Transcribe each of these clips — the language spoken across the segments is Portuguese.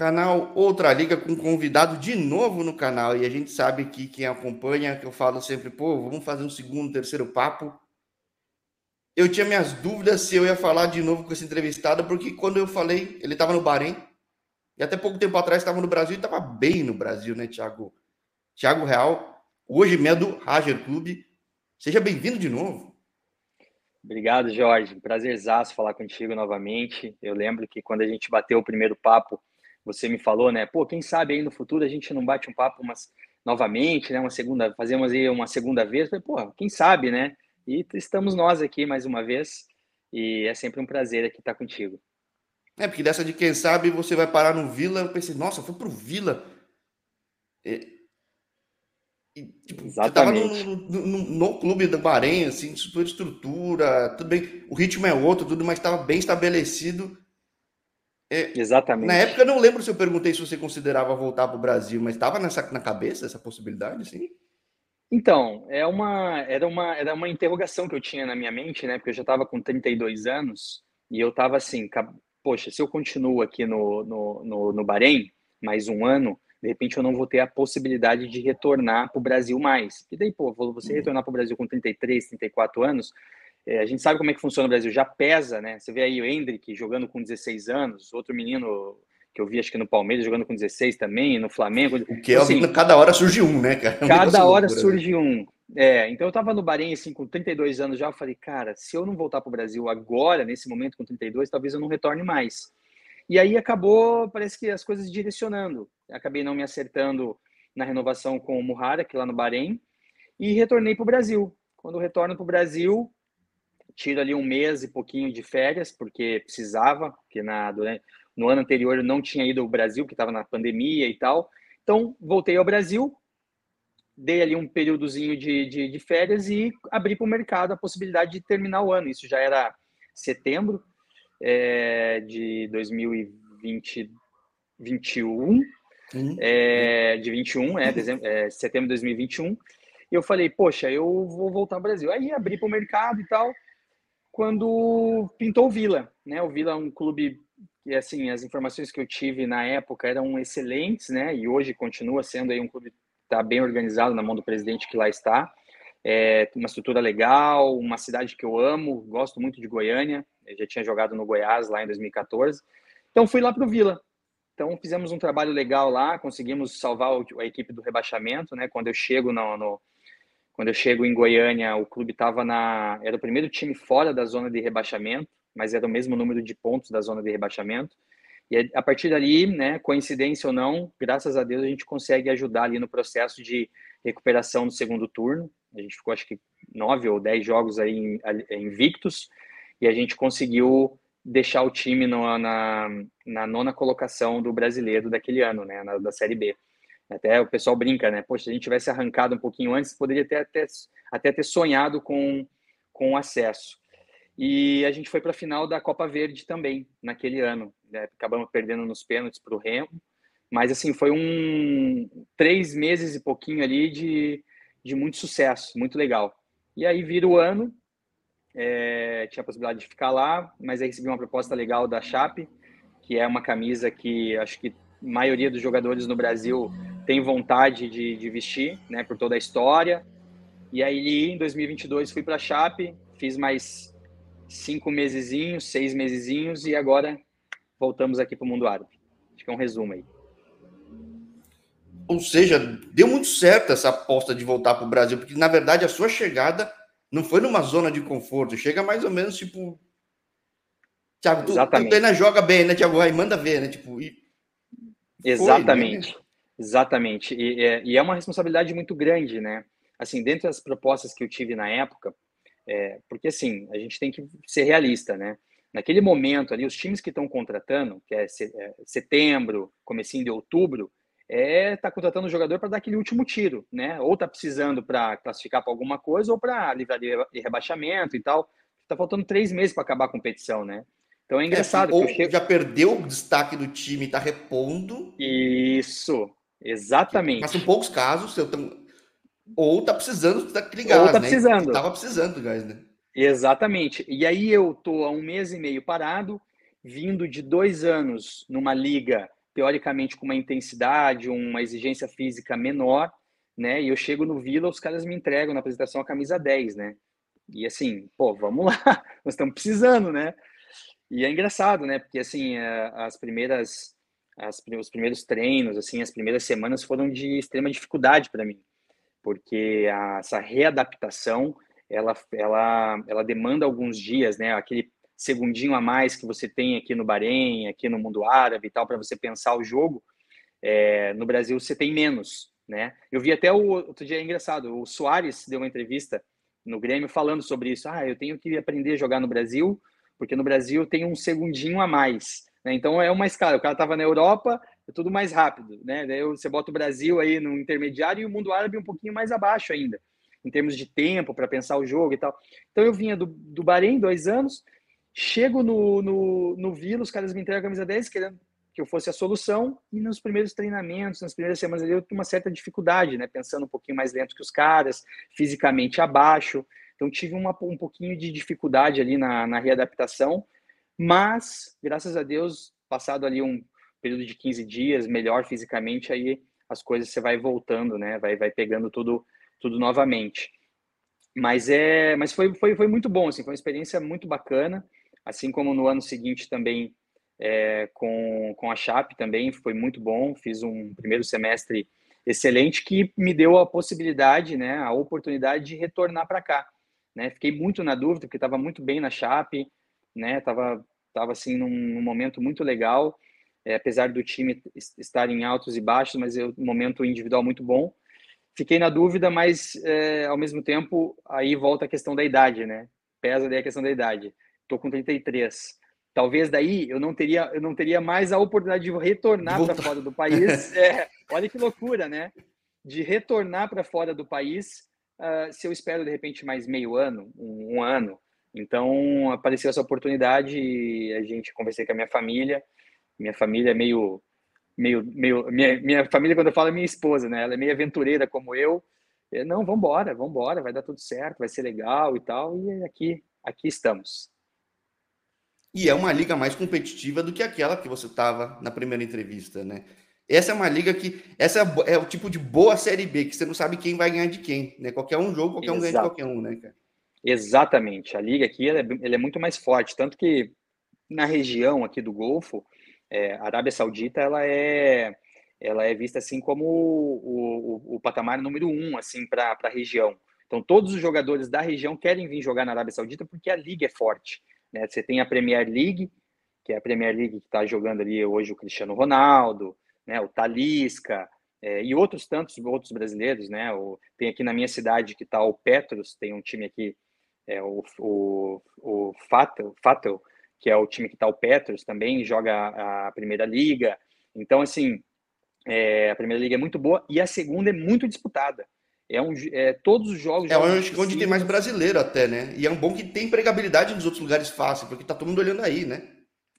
Canal Outra Liga com convidado de novo no canal. E a gente sabe que quem acompanha, que eu falo sempre, pô, vamos fazer um segundo, terceiro papo. Eu tinha minhas dúvidas se eu ia falar de novo com esse entrevistado, porque quando eu falei, ele estava no Bahrein, e até pouco tempo atrás estava no Brasil e estava bem no Brasil, né, Thiago? Thiago Real, hoje é do Rager Clube. Seja bem-vindo de novo. Obrigado, Jorge. Prazerzaço falar contigo novamente. Eu lembro que quando a gente bateu o primeiro papo, você me falou, né? Pô, quem sabe aí no futuro a gente não bate um papo umas, novamente, né? Uma segunda, fazemos aí uma segunda vez. Falei, pô, quem sabe, né? E estamos nós aqui mais uma vez. E é sempre um prazer aqui estar contigo. É, porque dessa de quem sabe você vai parar no Vila, eu pensei, nossa, foi pro Vila. É... E, tipo, Exatamente. Você tava no, no, no, clube do Bahrein, assim, super estrutura, tudo bem, o ritmo é outro, tudo, mas estava bem estabelecido. É, Exatamente. Na época, eu não lembro se eu perguntei se você considerava voltar para o Brasil, mas estava nessa na cabeça essa possibilidade, sim? Então, é uma, era, uma, era uma interrogação que eu tinha na minha mente, né? Porque eu já estava com 32 anos e eu estava assim, poxa, se eu continuo aqui no, no, no, no Bahrein mais um ano, de repente eu não vou ter a possibilidade de retornar para o Brasil mais. E daí, pô, você uhum. retornar para o Brasil com 33, 34 anos, a gente sabe como é que funciona no Brasil, já pesa, né? Você vê aí o Hendrick jogando com 16 anos, outro menino que eu vi acho que no Palmeiras jogando com 16 também, no Flamengo. O que é, assim, cada hora surge um, né, cara? É cada hora né? surge um. É, então eu tava no Bahrein assim com 32 anos já, eu falei, cara, se eu não voltar para o Brasil agora, nesse momento com 32, talvez eu não retorne mais. E aí acabou, parece que as coisas direcionando. Acabei não me acertando na renovação com o Muhara, aqui lá no Bahrein, e retornei para o Brasil. Quando retorno para o Brasil, tiro ali um mês e pouquinho de férias, porque precisava, porque na, durante, no ano anterior eu não tinha ido ao Brasil, porque estava na pandemia e tal. Então, voltei ao Brasil, dei ali um períodozinho de, de, de férias e abri para o mercado a possibilidade de terminar o ano. Isso já era setembro é, de 2021, uhum. é, de 21, é, dezembro, é, setembro de 2021. E eu falei, poxa, eu vou voltar ao Brasil. Aí abri para o mercado e tal quando pintou o Vila, né? O Vila é um clube que assim as informações que eu tive na época eram excelentes, né? E hoje continua sendo aí um clube está bem organizado na mão do presidente que lá está. É uma estrutura legal, uma cidade que eu amo, gosto muito de Goiânia. Eu já tinha jogado no Goiás lá em 2014. Então fui lá para o Vila. Então fizemos um trabalho legal lá, conseguimos salvar a equipe do rebaixamento, né? Quando eu chego no, no quando eu chego em Goiânia, o clube estava na. Era o primeiro time fora da zona de rebaixamento, mas era o mesmo número de pontos da zona de rebaixamento. E a partir dali, né, coincidência ou não, graças a Deus a gente consegue ajudar ali no processo de recuperação do segundo turno. A gente ficou acho que nove ou dez jogos aí invictos e a gente conseguiu deixar o time no, na, na nona colocação do brasileiro daquele ano, né, na, da Série B. Até o pessoal brinca, né? Poxa, se a gente tivesse arrancado um pouquinho antes, poderia ter até, até ter sonhado com, com acesso. E a gente foi para a final da Copa Verde também, naquele ano. Né? Acabamos perdendo nos pênaltis para o Remo. Mas, assim, foi um três meses e pouquinho ali de, de muito sucesso, muito legal. E aí vira o ano, é, tinha a possibilidade de ficar lá, mas aí recebi uma proposta legal da Chape, que é uma camisa que acho que a maioria dos jogadores no Brasil tem vontade de, de vestir, né, por toda a história. E aí, em 2022, fui para a Chape, fiz mais cinco mesezinhos, seis mesezinhos, e agora voltamos aqui para o mundo árabe. Acho que é um resumo aí. Ou seja, deu muito certo essa aposta de voltar para o Brasil, porque na verdade a sua chegada não foi numa zona de conforto, chega mais ou menos tipo. Tiago, tu, tu ainda joga bem, né, Tiago? Aí manda ver, né? Tipo, e... Exatamente. Foi, né? Exatamente. E, é, e, é uma responsabilidade muito grande, né? Assim, dentro das propostas que eu tive na época, é, porque assim, a gente tem que ser realista, né? Naquele momento ali, os times que estão contratando, que é, é setembro, comecinho de outubro, é tá contratando o jogador para dar aquele último tiro, né? Ou tá precisando para classificar para alguma coisa ou para livrar de rebaixamento e tal. Tá faltando três meses para acabar a competição, né? Então é engraçado. É, ou chego... já perdeu o destaque do time, tá repondo. Isso, Exatamente. Mas são poucos casos, eu tô... ou tá precisando daquele gás, ou tá né? precisando. Tava precisando do gás, né? Exatamente. E aí eu tô há um mês e meio parado, vindo de dois anos numa liga teoricamente com uma intensidade, uma exigência física menor, né? E eu chego no Vila, os caras me entregam na apresentação a camisa 10, né? E assim, pô, vamos lá, nós estamos precisando, né? E é engraçado, né? Porque assim, as primeiras as, os primeiros treinos, assim, as primeiras semanas foram de extrema dificuldade para mim, porque a, essa readaptação, ela, ela, ela demanda alguns dias, né? Aquele segundinho a mais que você tem aqui no Bahrein, aqui no mundo árabe e tal, para você pensar o jogo, é, no Brasil você tem menos, né? Eu vi até o outro dia é engraçado, o Soares deu uma entrevista no Grêmio falando sobre isso. Ah, eu tenho que aprender a jogar no Brasil, porque no Brasil tem um segundinho a mais. Né? Então é uma escala. O cara estava na Europa, é tudo mais rápido, né? Daí você bota o Brasil aí no intermediário e o mundo árabe um pouquinho mais abaixo ainda, em termos de tempo para pensar o jogo e tal. Então eu vinha do, do Bahrein, dois anos, chego no, no, no Vila, os caras me entregam a camisa 10, querendo que eu fosse a solução, e nos primeiros treinamentos, nas primeiras semanas ali, eu tinha uma certa dificuldade, né? Pensando um pouquinho mais lento que os caras, fisicamente abaixo. Então tive uma, um pouquinho de dificuldade ali na, na readaptação, mas, graças a Deus, passado ali um período de 15 dias, melhor fisicamente, aí as coisas você vai voltando, né? Vai, vai pegando tudo, tudo novamente. Mas é, mas foi, foi, foi muito bom, assim, foi uma experiência muito bacana. Assim como no ano seguinte também é, com, com a Chape também foi muito bom. Fiz um primeiro semestre excelente que me deu a possibilidade, né, a oportunidade de retornar para cá. Né? Fiquei muito na dúvida porque estava muito bem na Chape, né? Tava, tava assim num, num momento muito legal, é, apesar do time estar em altos e baixos, mas é um momento individual muito bom. Fiquei na dúvida, mas é, ao mesmo tempo aí volta a questão da idade, né? Pesa daí a questão da idade. Tô com 33. Talvez daí eu não teria eu não teria mais a oportunidade de retornar para fora do país. É, olha que loucura, né? De retornar para fora do país, uh, se eu espero de repente mais meio ano, um, um ano, então apareceu essa oportunidade e a gente conversei com a minha família. Minha família é meio meio meio minha, minha família quando eu falo é minha esposa, né? Ela é meio aventureira como eu. eu não, vamos embora, vamos embora, vai dar tudo certo, vai ser legal e tal. E aqui aqui estamos. E é uma liga mais competitiva do que aquela que você estava na primeira entrevista, né? Essa é uma liga que. Essa é, é o tipo de boa Série B, que você não sabe quem vai ganhar de quem, né? Qualquer um jogo, qualquer Exato. um ganha de qualquer um, né, cara? Exatamente. A liga aqui ela é, ela é, muito mais forte, tanto que na região aqui do Golfo, é, a Arábia Saudita ela é ela é vista assim como o, o, o patamar número um assim para a região. Então todos os jogadores da região querem vir jogar na Arábia Saudita porque a liga é forte. Né? Você tem a Premier League, que é a Premier League que está jogando ali hoje o Cristiano Ronaldo, né? o Talisca, é, e outros tantos outros brasileiros, né? O, tem aqui na minha cidade que está o Petros, tem um time aqui é, o, o, o Fatel, Fatel, que é o time que está o Petros também, joga a Primeira Liga. Então, assim, é, a Primeira Liga é muito boa e a segunda é muito disputada. É um, é, todos os jogos. É onde, onde tem mais brasileiro até, né? E é um bom que tem empregabilidade nos outros lugares fácil, porque tá todo mundo olhando aí, né?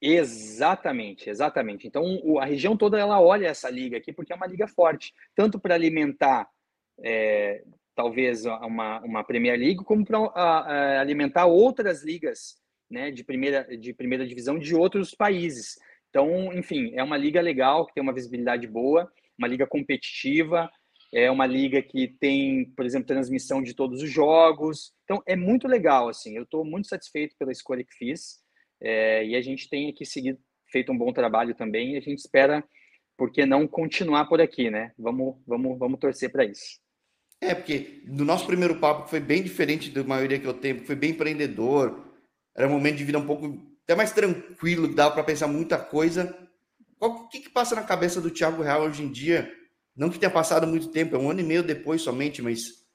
Exatamente, exatamente. Então a região toda ela olha essa liga aqui porque é uma liga forte, tanto para alimentar é, talvez uma, uma Premier League, como para alimentar outras ligas né, de, primeira, de primeira divisão de outros países. Então, enfim, é uma liga legal, que tem uma visibilidade boa, uma liga competitiva, é uma liga que tem, por exemplo, transmissão de todos os jogos. Então, é muito legal, assim. Eu estou muito satisfeito pela escolha que fiz. É, e a gente tem aqui seguido, feito um bom trabalho também. E a gente espera, por que não, continuar por aqui, né? Vamos, vamos, vamos torcer para isso. É, porque no nosso primeiro papo, que foi bem diferente da maioria que eu tenho, foi bem empreendedor, era um momento de vida um pouco até mais tranquilo, dava para pensar muita coisa. O que, que passa na cabeça do Thiago Real hoje em dia? Não que tenha passado muito tempo, é um ano e meio depois somente, mas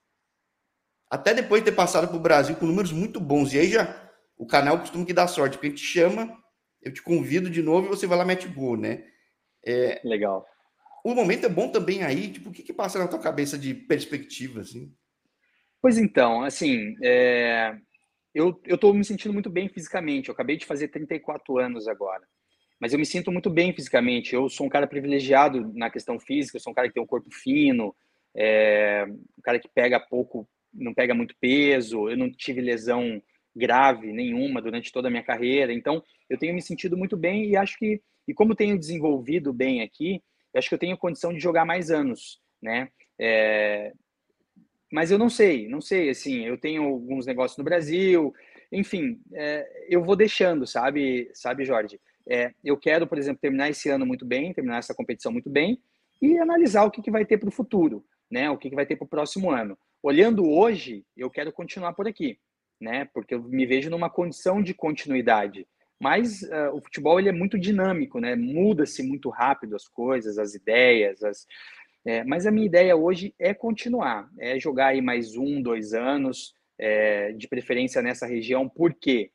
até depois de ter passado para o Brasil com números muito bons. E aí já o canal costuma que dá sorte, porque a gente chama, eu te convido de novo e você vai lá mete gol, né? É, Legal o momento é bom também aí, tipo, o que, que passa na tua cabeça de perspectiva, assim? Pois então, assim, é... eu, tô me sentindo muito bem fisicamente, eu acabei de fazer 34 anos agora, mas eu me sinto muito bem fisicamente, eu sou um cara privilegiado na questão física, eu sou um cara que tem um corpo fino, é... um cara que pega pouco, não pega muito peso, eu não tive lesão grave nenhuma durante toda a minha carreira, então eu tenho me sentido muito bem e acho que E como tenho desenvolvido bem aqui, acho que eu tenho condição de jogar mais anos, né? É... Mas eu não sei, não sei, assim, eu tenho alguns negócios no Brasil, enfim, é, eu vou deixando, sabe, sabe, Jorge? É, eu quero, por exemplo, terminar esse ano muito bem, terminar essa competição muito bem e analisar o que, que vai ter para o futuro, né? O que, que vai ter para o próximo ano. Olhando hoje, eu quero continuar por aqui, né? Porque eu me vejo numa condição de continuidade. Mas uh, o futebol ele é muito dinâmico, né? Muda-se muito rápido as coisas, as ideias, as... É, mas a minha ideia hoje é continuar, é jogar aí mais um, dois anos, é, de preferência nessa região. Por quê?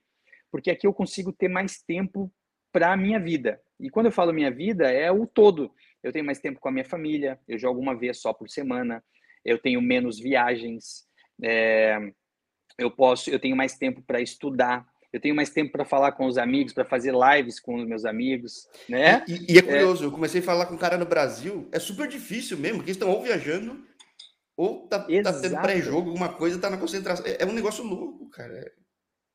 Porque aqui eu consigo ter mais tempo para a minha vida. E quando eu falo minha vida, é o todo. Eu tenho mais tempo com a minha família, eu jogo uma vez só por semana, eu tenho menos viagens, é, eu posso, eu tenho mais tempo para estudar, eu tenho mais tempo para falar com os amigos, para fazer lives com os meus amigos, né? E, e é curioso, é... eu comecei a falar com um cara no Brasil, é super difícil mesmo, porque eles estão ou viajando, ou tá, tá tendo pré-jogo, alguma coisa, tá na concentração. É, é um negócio louco, cara.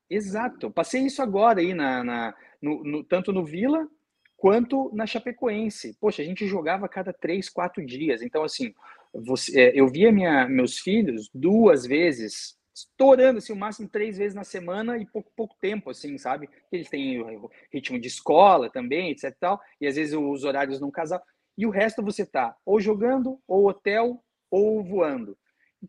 Exato. Passei isso agora aí, na, na no, no, tanto no Vila quanto na Chapecoense. Poxa, a gente jogava a cada três, quatro dias. Então, assim, você, é, eu via minha, meus filhos duas vezes, estourando, assim, o máximo três vezes na semana e pouco, pouco tempo, assim, sabe? Eles têm ritmo de escola também, etc e tal, e às vezes os horários não casam. E o resto você tá ou jogando, ou hotel, ou voando.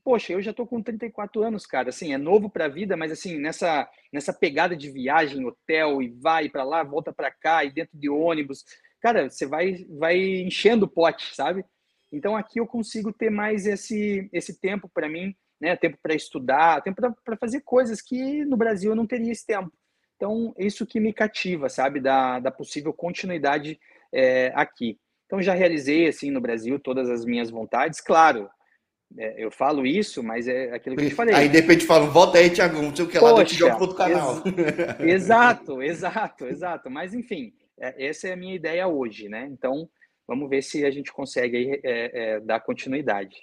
Poxa, eu já tô com 34 anos, cara. Assim, é novo para a vida, mas assim, nessa nessa pegada de viagem, hotel e vai para lá, volta para cá e dentro de ônibus, cara, você vai vai enchendo o pote, sabe? Então aqui eu consigo ter mais esse esse tempo para mim, né? Tempo para estudar, tempo para fazer coisas que no Brasil eu não teria esse tempo. Então, isso que me cativa, sabe, da, da possível continuidade é, aqui. Então, já realizei, assim, no Brasil, todas as minhas vontades. Claro, é, eu falo isso, mas é aquilo que eu te falei. Aí, de repente, falam, volta aí, Tiago, não sei o que lá, eu te jogo outro canal. Ex exato, exato, exato. Mas, enfim, é, essa é a minha ideia hoje, né? Então, vamos ver se a gente consegue aí, é dar continuidade.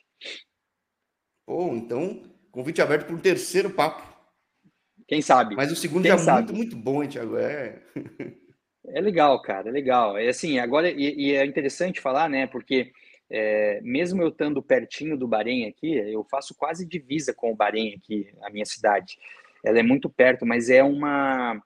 Pô, então, convite aberto para um terceiro papo. Quem sabe? Mas o segundo Quem já é muito, muito bom, hein, Tiago? É... É legal, cara, é legal. É assim, agora, e, e é interessante falar, né, porque é, mesmo eu estando pertinho do Bahrein aqui, eu faço quase divisa com o Bahrein aqui, a minha cidade. Ela é muito perto, mas é uma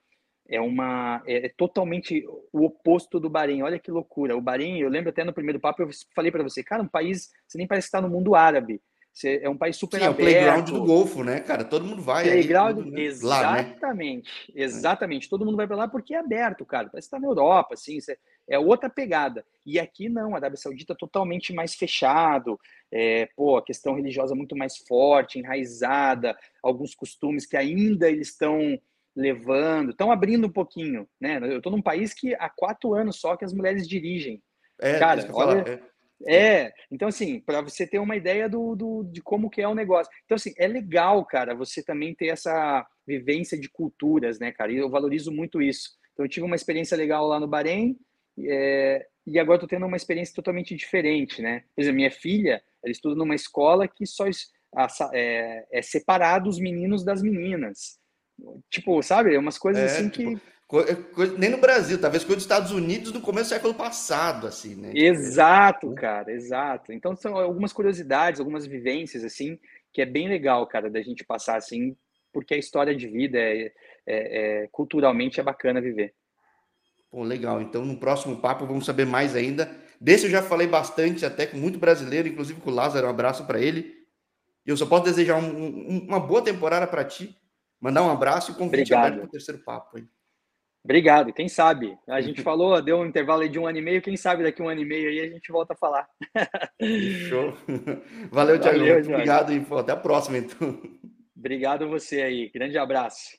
é uma é, é totalmente o oposto do Bahrein. Olha que loucura. O Bahrein, eu lembro até no primeiro papo eu falei para você, cara, um país, você nem parece estar no mundo árabe. Você é um país super Sim, aberto. É o playground do Golfo, né, cara? Todo mundo vai. Playground, aí, né? exatamente, lá, né? exatamente. Todo mundo vai para lá porque é aberto, cara. Parece estar tá na Europa, assim, é outra pegada. E aqui não, a Arábia Saudita é totalmente mais fechado, é, pô, a questão religiosa muito mais forte, enraizada, alguns costumes que ainda eles estão levando, estão abrindo um pouquinho, né? Eu estou num país que há quatro anos só que as mulheres dirigem. É, cara, olha. É é, então assim, para você ter uma ideia do, do, de como que é o negócio. Então assim, é legal, cara, você também ter essa vivência de culturas, né, cara? E eu valorizo muito isso. Então eu tive uma experiência legal lá no Bahrein é, e agora estou tendo uma experiência totalmente diferente, né? Por exemplo, minha filha, ela estuda numa escola que só é, é separado os meninos das meninas. Tipo, sabe? É umas coisas é, assim tipo... que nem no Brasil, talvez coisa dos Estados Unidos no começo do século passado, assim, né? Exato, cara, exato. Então são algumas curiosidades, algumas vivências, assim, que é bem legal, cara, da gente passar, assim, porque a história de vida é, é, é culturalmente é bacana viver. Pô, legal. Então, no próximo papo vamos saber mais ainda. Desse eu já falei bastante, até com muito brasileiro, inclusive com o Lázaro. Um abraço para ele. E eu só posso desejar um, um, uma boa temporada para ti. Mandar um abraço e convite para o terceiro papo. Hein? Obrigado, quem sabe? A gente falou, deu um intervalo de um ano e meio, quem sabe daqui um ano e meio aí a gente volta a falar. Show. Valeu, Thiago. Obrigado e até a próxima, então. Obrigado você aí. Grande abraço.